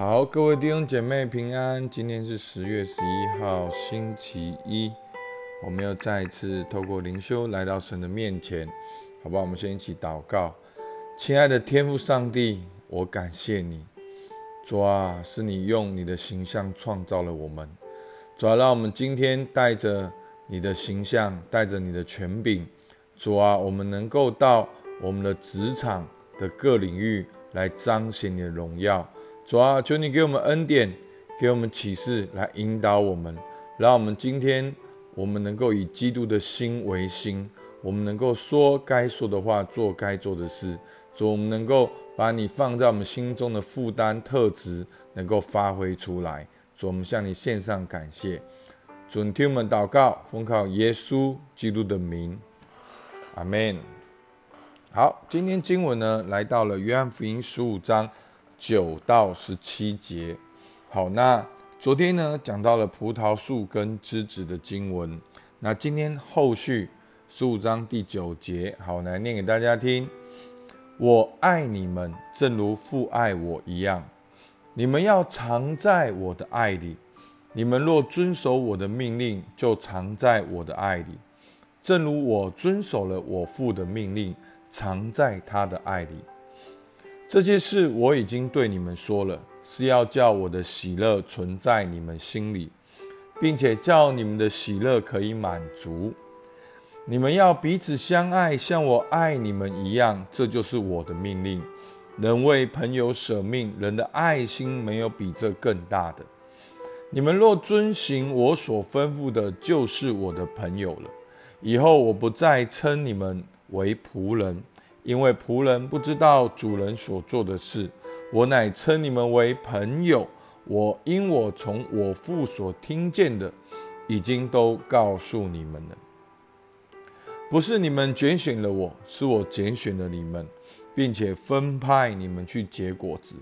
好，各位弟兄姐妹平安。今天是十月十一号，星期一。我们又再一次透过灵修来到神的面前，好不好？我们先一起祷告。亲爱的天父上帝，我感谢你，主啊，是你用你的形象创造了我们。主啊，让我们今天带着你的形象，带着你的权柄，主啊，我们能够到我们的职场的各领域来彰显你的荣耀。主啊，求你给我们恩典，给我们启示，来引导我们，让我们今天我们能够以基督的心为心，我们能够说该说的话，做该做的事。主，我们能够把你放在我们心中的负担特质能够发挥出来。主，我们向你献上感谢。主，听我们祷告，奉靠耶稣基督的名，阿门。好，今天经文呢，来到了约翰福音十五章。九到十七节，好，那昨天呢讲到了葡萄树跟枝子的经文，那今天后续十五章第九节，好，来念给大家听。我爱你们，正如父爱我一样，你们要藏在我的爱里。你们若遵守我的命令，就藏在我的爱里，正如我遵守了我父的命令，藏在他的爱里。这些事我已经对你们说了，是要叫我的喜乐存在你们心里，并且叫你们的喜乐可以满足。你们要彼此相爱，像我爱你们一样，这就是我的命令。能为朋友舍命，人的爱心没有比这更大的。你们若遵行我所吩咐的，就是我的朋友了。以后我不再称你们为仆人。因为仆人不知道主人所做的事，我乃称你们为朋友。我因我从我父所听见的，已经都告诉你们了。不是你们拣选了我，是我拣选了你们，并且分派你们去结果子，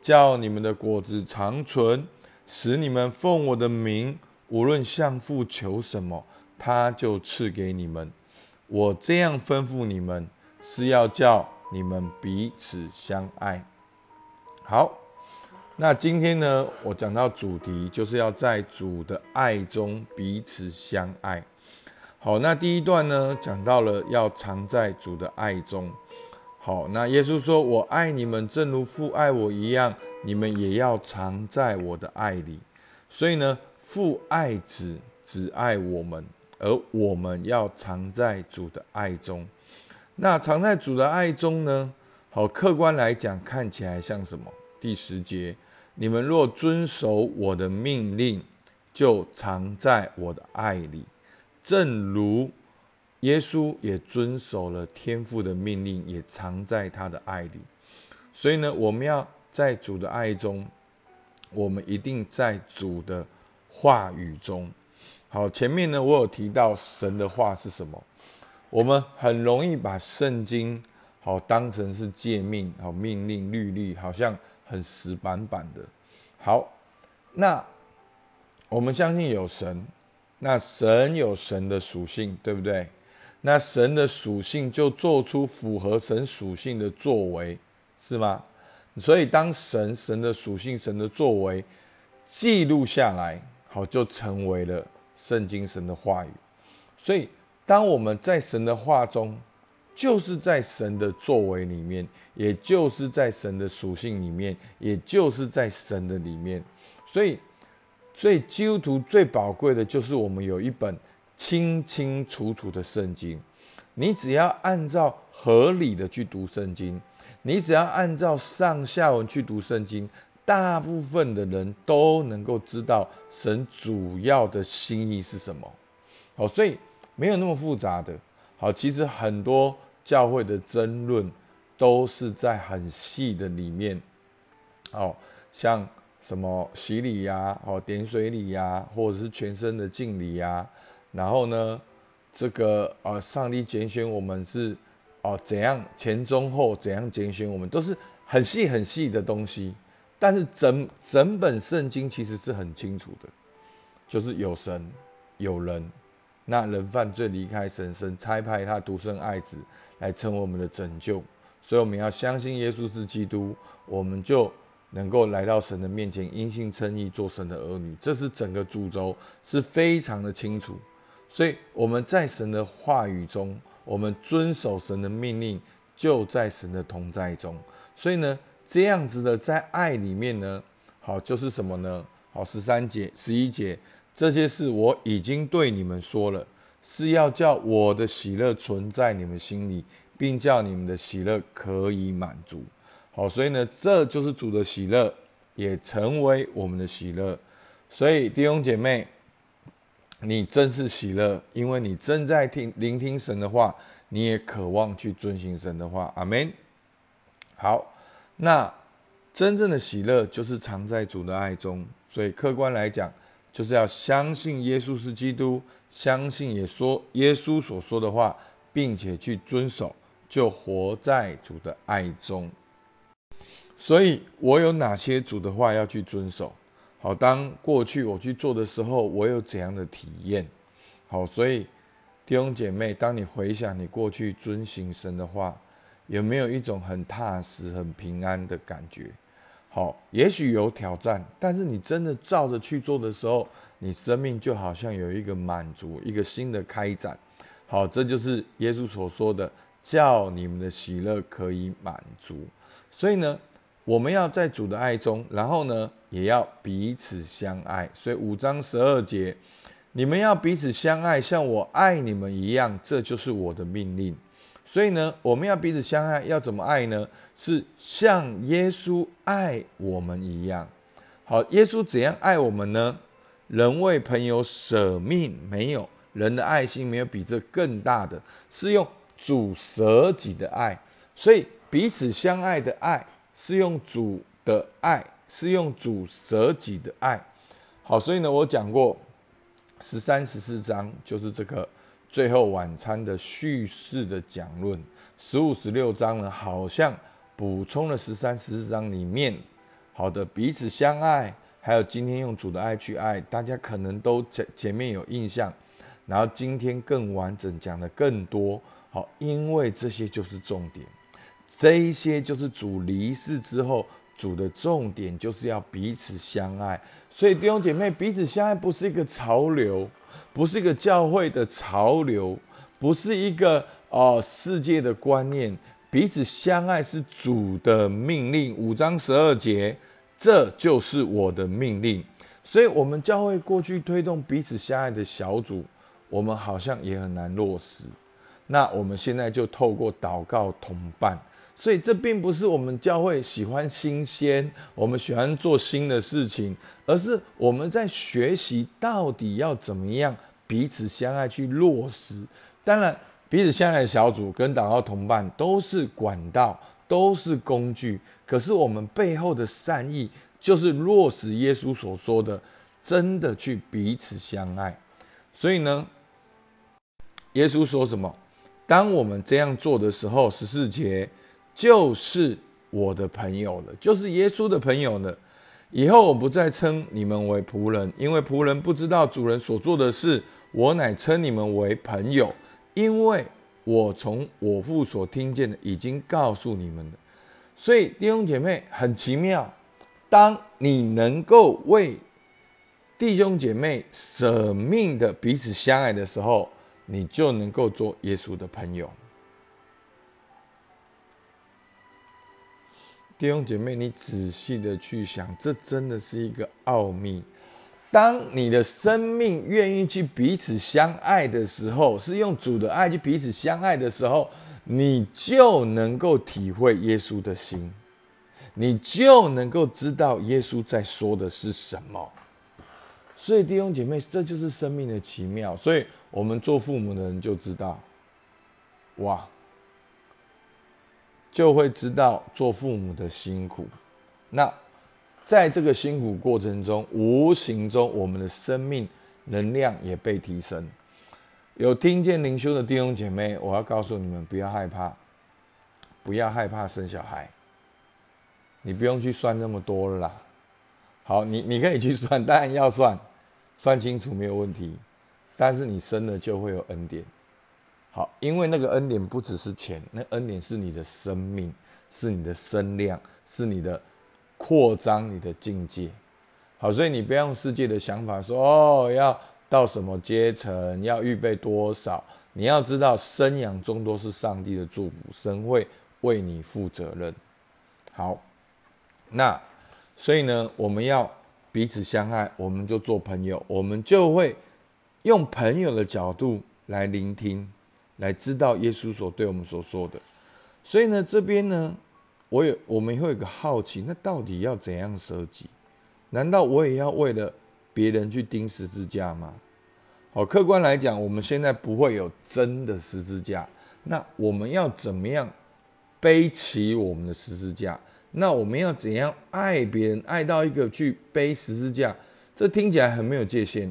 叫你们的果子长存，使你们奉我的名，无论向父求什么，他就赐给你们。我这样吩咐你们。是要叫你们彼此相爱。好，那今天呢，我讲到主题就是要在主的爱中彼此相爱。好，那第一段呢，讲到了要藏在主的爱中。好，那耶稣说：“我爱你们，正如父爱我一样，你们也要藏在我的爱里。”所以呢，父爱子，只爱我们，而我们要藏在主的爱中。那藏在主的爱中呢？好，客观来讲，看起来像什么？第十节，你们若遵守我的命令，就藏在我的爱里，正如耶稣也遵守了天父的命令，也藏在他的爱里。所以呢，我们要在主的爱中，我们一定在主的话语中。好，前面呢，我有提到神的话是什么？我们很容易把圣经好当成是诫命、好命令、律例，好像很死板板的。好，那我们相信有神，那神有神的属性，对不对？那神的属性就做出符合神属性的作为，是吗？所以当神神的属性、神的作为记录下来，好就成为了圣经神的话语。所以。当我们在神的话中，就是在神的作为里面，也就是在神的属性里面，也就是在神的里面。所以，所以基督徒最宝贵的就是我们有一本清清楚楚的圣经。你只要按照合理的去读圣经，你只要按照上下文去读圣经，大部分的人都能够知道神主要的心意是什么。好，所以。没有那么复杂的，好，其实很多教会的争论都是在很细的里面，哦，像什么洗礼呀，哦，点水礼呀，或者是全身的敬礼呀，然后呢，这个呃，上帝拣选我们是哦怎样前中后怎样拣选我们，都是很细很细的东西，但是整整本圣经其实是很清楚的，就是有神有人。那人犯罪离开神，神差派他独生爱子来成为我们的拯救，所以我们要相信耶稣是基督，我们就能够来到神的面前，因信称义，做神的儿女。这是整个主轴，是非常的清楚。所以我们在神的话语中，我们遵守神的命令，就在神的同在中。所以呢，这样子的在爱里面呢，好就是什么呢？好，十三节、十一节，这些事我已经对你们说了，是要叫我的喜乐存在你们心里，并叫你们的喜乐可以满足。好，所以呢，这就是主的喜乐，也成为我们的喜乐。所以弟兄姐妹。你真是喜乐，因为你正在听聆听神的话，你也渴望去遵行神的话。阿门。好，那真正的喜乐就是藏在主的爱中。所以客观来讲，就是要相信耶稣是基督，相信也说耶稣所说的话，并且去遵守，就活在主的爱中。所以我有哪些主的话要去遵守？好，当过去我去做的时候，我有怎样的体验？好，所以弟兄姐妹，当你回想你过去遵行神的话，有没有一种很踏实、很平安的感觉？好，也许有挑战，但是你真的照着去做的时候，你生命就好像有一个满足，一个新的开展。好，这就是耶稣所说的，叫你们的喜乐可以满足。所以呢？我们要在主的爱中，然后呢，也要彼此相爱。所以五章十二节，你们要彼此相爱，像我爱你们一样，这就是我的命令。所以呢，我们要彼此相爱，要怎么爱呢？是像耶稣爱我们一样。好，耶稣怎样爱我们呢？人为朋友舍命，没有人的爱心没有比这更大的，是用主舍己的爱。所以彼此相爱的爱。是用主的爱，是用主舍己的爱。好，所以呢，我讲过十三、十四章就是这个最后晚餐的叙事的讲论。十五、十六章呢，好像补充了十三、十四章里面好的彼此相爱，还有今天用主的爱去爱，大家可能都前前面有印象。然后今天更完整讲的更多，好，因为这些就是重点。这一些就是主离世之后，主的重点就是要彼此相爱。所以弟兄姐妹，彼此相爱不是一个潮流，不是一个教会的潮流，不是一个哦世界的观念。彼此相爱是主的命令，五章十二节，这就是我的命令。所以，我们教会过去推动彼此相爱的小组，我们好像也很难落实。那我们现在就透过祷告同伴。所以这并不是我们教会喜欢新鲜，我们喜欢做新的事情，而是我们在学习到底要怎么样彼此相爱去落实。当然，彼此相爱的小组跟祷告同伴都是管道，都是工具。可是我们背后的善意，就是落实耶稣所说的，真的去彼此相爱。所以呢，耶稣说什么？当我们这样做的时候，十四节。就是我的朋友了，就是耶稣的朋友了。以后我不再称你们为仆人，因为仆人不知道主人所做的事。我乃称你们为朋友，因为我从我父所听见的已经告诉你们了。所以弟兄姐妹很奇妙，当你能够为弟兄姐妹舍命的彼此相爱的时候，你就能够做耶稣的朋友。弟兄姐妹，你仔细的去想，这真的是一个奥秘。当你的生命愿意去彼此相爱的时候，是用主的爱去彼此相爱的时候，你就能够体会耶稣的心，你就能够知道耶稣在说的是什么。所以弟兄姐妹，这就是生命的奇妙。所以我们做父母的人就知道，哇！就会知道做父母的辛苦。那在这个辛苦过程中，无形中我们的生命能量也被提升。有听见灵修的弟兄姐妹，我要告诉你们，不要害怕，不要害怕生小孩。你不用去算那么多了啦。好，你你可以去算，当然要算，算清楚没有问题。但是你生了就会有恩典。好，因为那个恩典不只是钱，那恩典是你的生命，是你的身量，是你的扩张你的境界。好，所以你不要用世界的想法说哦，要到什么阶层，要预备多少。你要知道，生养众多是上帝的祝福，神会为你负责任。好，那所以呢，我们要彼此相爱，我们就做朋友，我们就会用朋友的角度来聆听，来知道耶稣所对我们所说的。所以呢，这边呢，我有我们会有个好奇，那到底要怎样舍己？难道我也要为了别人去钉十字架吗？好，客观来讲，我们现在不会有真的十字架。那我们要怎么样背起我们的十字架？那我们要怎样爱别人，爱到一个去背十字架？这听起来很没有界限，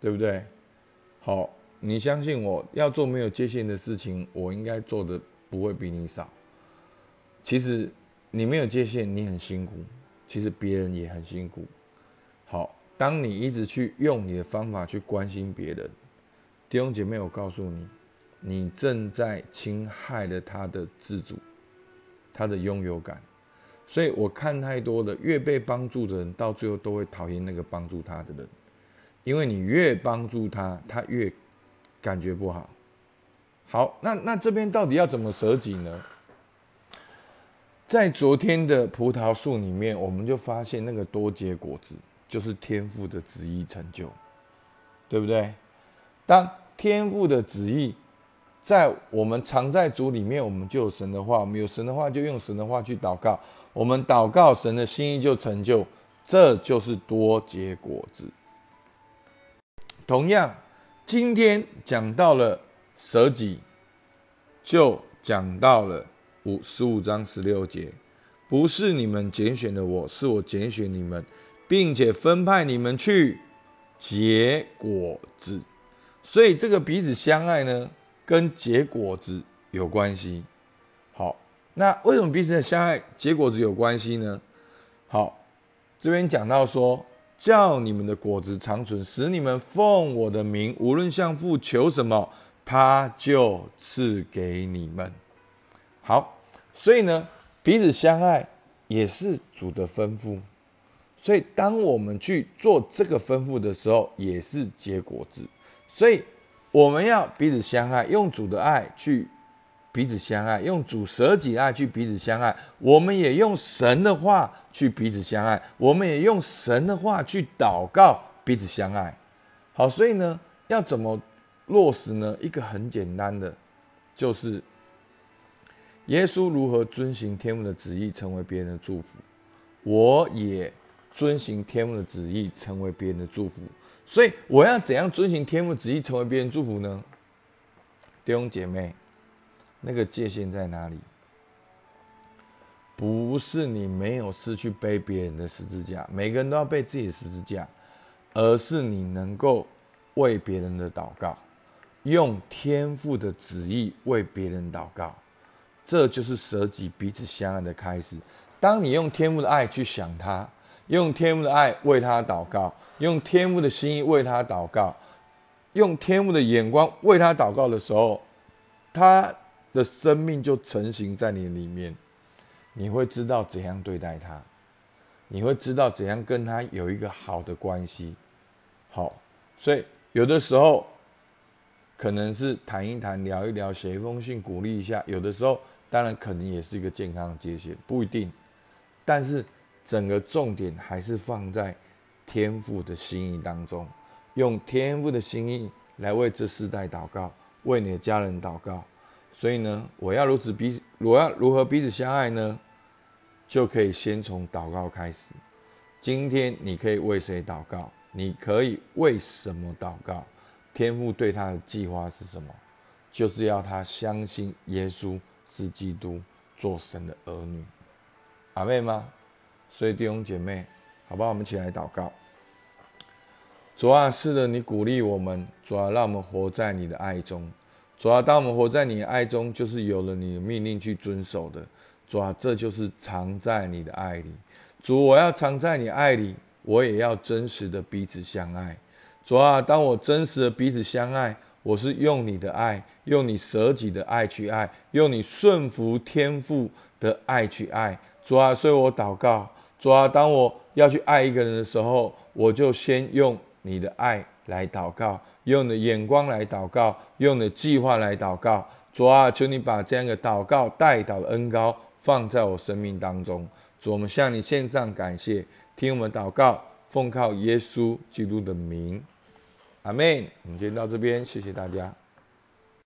对不对？好，你相信我要做没有界限的事情，我应该做的不会比你少。其实你没有界限，你很辛苦；其实别人也很辛苦。好。当你一直去用你的方法去关心别人，弟兄姐妹，我告诉你，你正在侵害了他的自主，他的拥有感。所以我看太多的，越被帮助的人，到最后都会讨厌那个帮助他的人，因为你越帮助他，他越感觉不好。好，那那这边到底要怎么舍己呢？在昨天的葡萄树里面，我们就发现那个多结果子。就是天赋的旨意成就，对不对？当天赋的旨意在我们藏在主里面，我们就有神的话；我们有神的话，就用神的话去祷告。我们祷告，神的心意就成就，这就是多结果子。同样，今天讲到了舍己，就讲到了五十五章十六节：不是你们拣选的我，是我拣选你们。并且分派你们去结果子，所以这个彼此相爱呢，跟结果子有关系。好，那为什么彼此的相爱结果子有关系呢？好，这边讲到说，叫你们的果子长存，使你们奉我的名，无论向父求什么，他就赐给你们。好，所以呢，彼此相爱也是主的吩咐。所以，当我们去做这个吩咐的时候，也是结果子。所以，我们要彼此相爱，用主的爱去彼此相爱，用主舍己爱去彼此相爱。我们也用神的话去彼此相爱，我们也用神的话去祷告彼此相爱。好，所以呢，要怎么落实呢？一个很简单的，就是耶稣如何遵行天父的旨意，成为别人的祝福。我也。遵行天父的旨意，成为别人的祝福。所以，我要怎样遵行天父旨意，成为别人祝福呢？弟兄姐妹，那个界限在哪里？不是你没有失去背别人的十字架，每个人都要背自己的十字架，而是你能够为别人的祷告，用天父的旨意为别人祷告，这就是舍己、彼此相爱的开始。当你用天父的爱去想他。用天父的爱为他祷告，用天父的心意为他祷告，用天父的眼光为他祷告的时候，他的生命就成型在你里面。你会知道怎样对待他，你会知道怎样跟他有一个好的关系。好，所以有的时候可能是谈一谈、聊一聊、写一封信鼓励一下；有的时候当然可能也是一个健康的界限，不一定。但是。整个重点还是放在天赋的心意当中，用天赋的心意来为这世代祷告，为你的家人祷告。所以呢，我要如此彼，我要如何彼此相爱呢？就可以先从祷告开始。今天你可以为谁祷告？你可以为什么祷告？天父对他的计划是什么？就是要他相信耶稣是基督，做神的儿女。阿妹吗？所以弟兄姐妹，好吧，我们一起来祷告。主啊，是的，你鼓励我们，主啊，让我们活在你的爱中。主啊，当我们活在你的爱中，就是有了你的命令去遵守的。主啊，这就是藏在你的爱里。主，我要藏在你爱里，我也要真实的彼此相爱。主啊，当我真实的彼此相爱，我是用你的爱，用你舍己的爱去爱，用你顺服天赋的爱去爱。主啊，所以我祷告，主啊，当我要去爱一个人的时候，我就先用你的爱来祷告，用你的眼光来祷告，用你的计划来祷告。主啊，求你把这样一个祷告带祷的恩高放在我生命当中。主，我们向你献上感谢，听我们祷告，奉靠耶稣基督的名，阿门。我们今天到这边，谢谢大家。